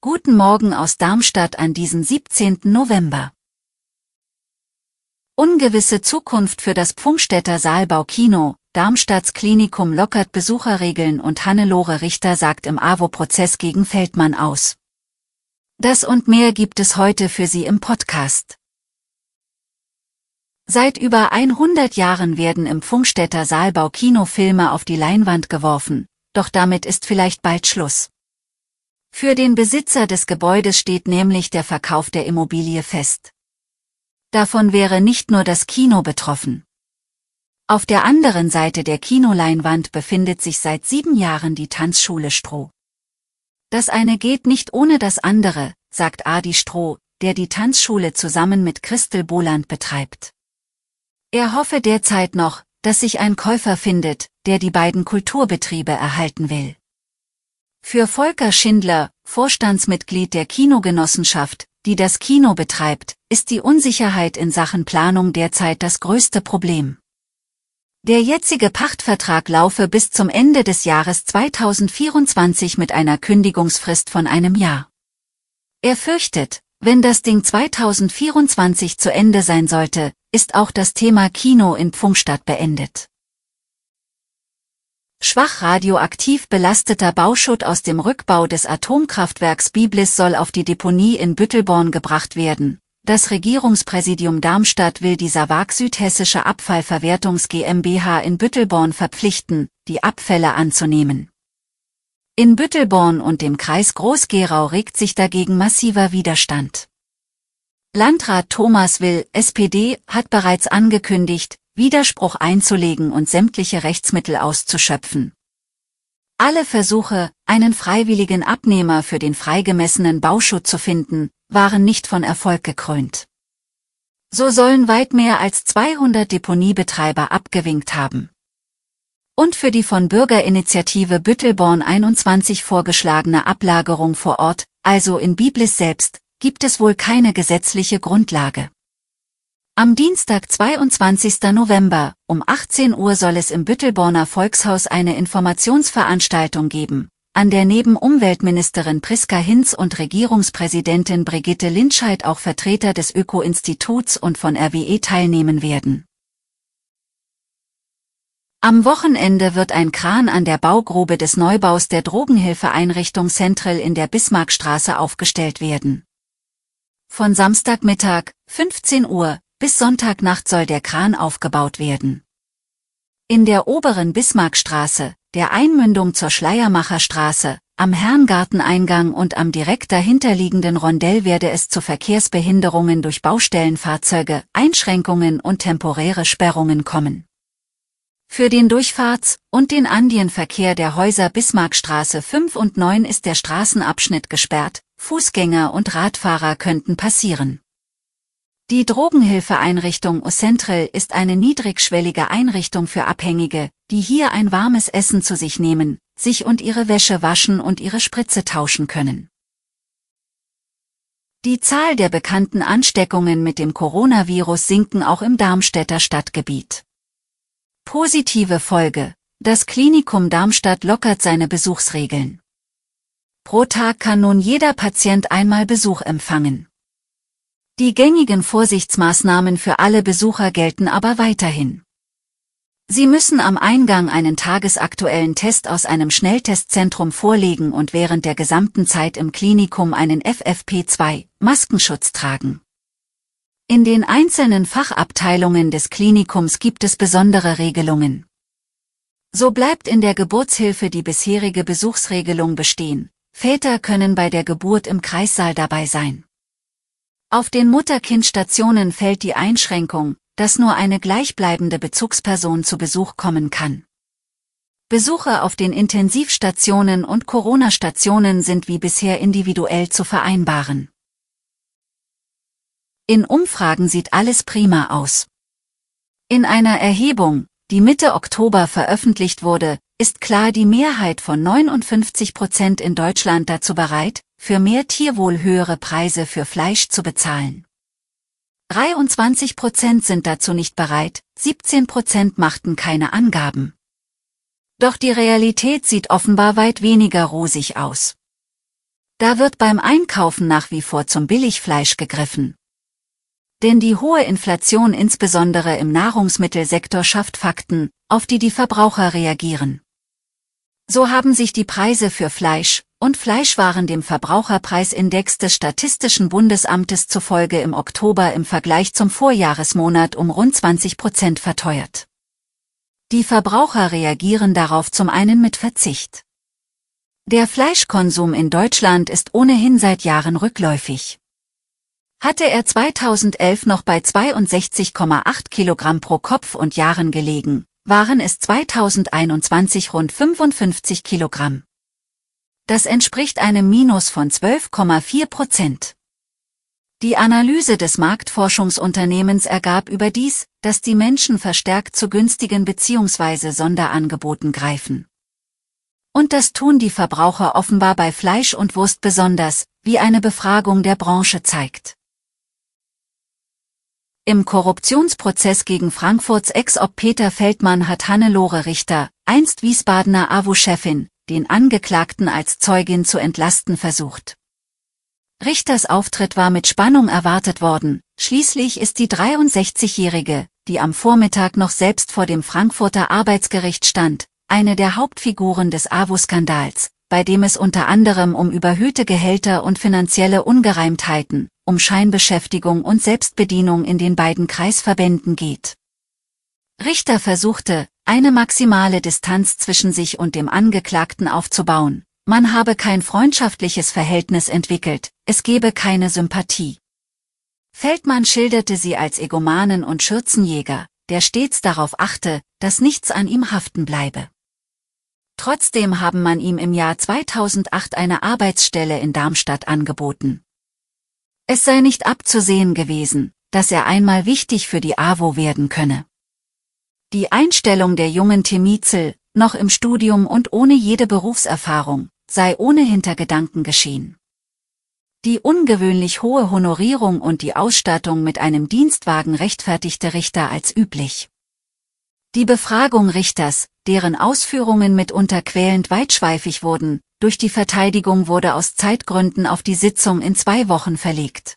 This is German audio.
Guten Morgen aus Darmstadt an diesem 17. November. Ungewisse Zukunft für das Pfungstädter Saalbau Kino, Darmstadts Klinikum lockert Besucherregeln und Hannelore Richter sagt im AWO-Prozess gegen Feldmann aus. Das und mehr gibt es heute für Sie im Podcast. Seit über 100 Jahren werden im Pfungstädter Saalbau Kinofilme auf die Leinwand geworfen, doch damit ist vielleicht bald Schluss. Für den Besitzer des Gebäudes steht nämlich der Verkauf der Immobilie fest. Davon wäre nicht nur das Kino betroffen. Auf der anderen Seite der Kinoleinwand befindet sich seit sieben Jahren die Tanzschule Stroh. Das eine geht nicht ohne das andere, sagt Adi Stroh, der die Tanzschule zusammen mit Christel Boland betreibt. Er hoffe derzeit noch, dass sich ein Käufer findet, der die beiden Kulturbetriebe erhalten will. Für Volker Schindler, Vorstandsmitglied der Kinogenossenschaft, die das Kino betreibt, ist die Unsicherheit in Sachen Planung derzeit das größte Problem. Der jetzige Pachtvertrag laufe bis zum Ende des Jahres 2024 mit einer Kündigungsfrist von einem Jahr. Er fürchtet, wenn das Ding 2024 zu Ende sein sollte, ist auch das Thema Kino in Pfungstadt beendet. Schwach radioaktiv belasteter Bauschutt aus dem Rückbau des Atomkraftwerks Biblis soll auf die Deponie in Büttelborn gebracht werden. Das Regierungspräsidium Darmstadt will die Savag Südhessische Abfallverwertungs GmbH in Büttelborn verpflichten, die Abfälle anzunehmen. In Büttelborn und dem Kreis Groß-Gerau regt sich dagegen massiver Widerstand. Landrat Thomas Will, SPD, hat bereits angekündigt, Widerspruch einzulegen und sämtliche Rechtsmittel auszuschöpfen. Alle Versuche, einen freiwilligen Abnehmer für den freigemessenen Bauschutt zu finden, waren nicht von Erfolg gekrönt. So sollen weit mehr als 200 Deponiebetreiber abgewinkt haben. Und für die von Bürgerinitiative Büttelborn 21 vorgeschlagene Ablagerung vor Ort, also in Biblis selbst, gibt es wohl keine gesetzliche Grundlage. Am Dienstag 22. November um 18 Uhr soll es im Büttelborner Volkshaus eine Informationsveranstaltung geben, an der neben Umweltministerin Priska Hinz und Regierungspräsidentin Brigitte Lindscheid auch Vertreter des Öko-Instituts und von RWE teilnehmen werden. Am Wochenende wird ein Kran an der Baugrube des Neubaus der Drogenhilfeeinrichtung Central in der Bismarckstraße aufgestellt werden. Von Samstagmittag, 15 Uhr, bis Sonntagnacht soll der Kran aufgebaut werden. In der oberen Bismarckstraße, der Einmündung zur Schleiermacherstraße, am Herrengarteneingang und am direkt dahinterliegenden Rondell werde es zu Verkehrsbehinderungen durch Baustellenfahrzeuge, Einschränkungen und temporäre Sperrungen kommen. Für den Durchfahrts- und den Andienverkehr der Häuser Bismarckstraße 5 und 9 ist der Straßenabschnitt gesperrt, Fußgänger und Radfahrer könnten passieren. Die Drogenhilfeeinrichtung Ocentral ist eine niedrigschwellige Einrichtung für Abhängige, die hier ein warmes Essen zu sich nehmen, sich und ihre Wäsche waschen und ihre Spritze tauschen können. Die Zahl der bekannten Ansteckungen mit dem Coronavirus sinken auch im Darmstädter Stadtgebiet. Positive Folge. Das Klinikum Darmstadt lockert seine Besuchsregeln. Pro Tag kann nun jeder Patient einmal Besuch empfangen. Die gängigen Vorsichtsmaßnahmen für alle Besucher gelten aber weiterhin. Sie müssen am Eingang einen tagesaktuellen Test aus einem Schnelltestzentrum vorlegen und während der gesamten Zeit im Klinikum einen FFP2-Maskenschutz tragen. In den einzelnen Fachabteilungen des Klinikums gibt es besondere Regelungen. So bleibt in der Geburtshilfe die bisherige Besuchsregelung bestehen, Väter können bei der Geburt im Kreissaal dabei sein. Auf den Mutter-Kind-Stationen fällt die Einschränkung, dass nur eine gleichbleibende Bezugsperson zu Besuch kommen kann. Besuche auf den Intensivstationen und Corona-Stationen sind wie bisher individuell zu vereinbaren. In Umfragen sieht alles prima aus. In einer Erhebung, die Mitte Oktober veröffentlicht wurde, ist klar die Mehrheit von 59 Prozent in Deutschland dazu bereit, für mehr Tierwohl höhere Preise für Fleisch zu bezahlen. 23 Prozent sind dazu nicht bereit, 17 Prozent machten keine Angaben. Doch die Realität sieht offenbar weit weniger rosig aus. Da wird beim Einkaufen nach wie vor zum Billigfleisch gegriffen. Denn die hohe Inflation insbesondere im Nahrungsmittelsektor schafft Fakten, auf die die Verbraucher reagieren. So haben sich die Preise für Fleisch und Fleischwaren dem Verbraucherpreisindex des Statistischen Bundesamtes zufolge im Oktober im Vergleich zum Vorjahresmonat um rund 20 Prozent verteuert. Die Verbraucher reagieren darauf zum einen mit Verzicht. Der Fleischkonsum in Deutschland ist ohnehin seit Jahren rückläufig. Hatte er 2011 noch bei 62,8 Kilogramm pro Kopf und Jahren gelegen, waren es 2021 rund 55 Kilogramm. Das entspricht einem Minus von 12,4 Prozent. Die Analyse des Marktforschungsunternehmens ergab überdies, dass die Menschen verstärkt zu günstigen bzw. Sonderangeboten greifen. Und das tun die Verbraucher offenbar bei Fleisch und Wurst besonders, wie eine Befragung der Branche zeigt. Im Korruptionsprozess gegen Frankfurts Ex-Ob Peter Feldmann hat Hannelore Richter, einst Wiesbadener AWO-Chefin, den Angeklagten als Zeugin zu entlasten versucht. Richters Auftritt war mit Spannung erwartet worden, schließlich ist die 63-Jährige, die am Vormittag noch selbst vor dem Frankfurter Arbeitsgericht stand, eine der Hauptfiguren des AWO-Skandals, bei dem es unter anderem um überhöhte Gehälter und finanzielle Ungereimtheiten, um Scheinbeschäftigung und Selbstbedienung in den beiden Kreisverbänden geht. Richter versuchte, eine maximale Distanz zwischen sich und dem Angeklagten aufzubauen, man habe kein freundschaftliches Verhältnis entwickelt, es gebe keine Sympathie. Feldmann schilderte sie als Egomanen und Schürzenjäger, der stets darauf achte, dass nichts an ihm haften bleibe. Trotzdem haben man ihm im Jahr 2008 eine Arbeitsstelle in Darmstadt angeboten. Es sei nicht abzusehen gewesen, dass er einmal wichtig für die AWO werden könne. Die Einstellung der jungen Temizel, noch im Studium und ohne jede Berufserfahrung, sei ohne Hintergedanken geschehen. Die ungewöhnlich hohe Honorierung und die Ausstattung mit einem Dienstwagen rechtfertigte Richter als üblich. Die Befragung Richters, deren Ausführungen mitunter quälend weitschweifig wurden, durch die Verteidigung wurde aus Zeitgründen auf die Sitzung in zwei Wochen verlegt.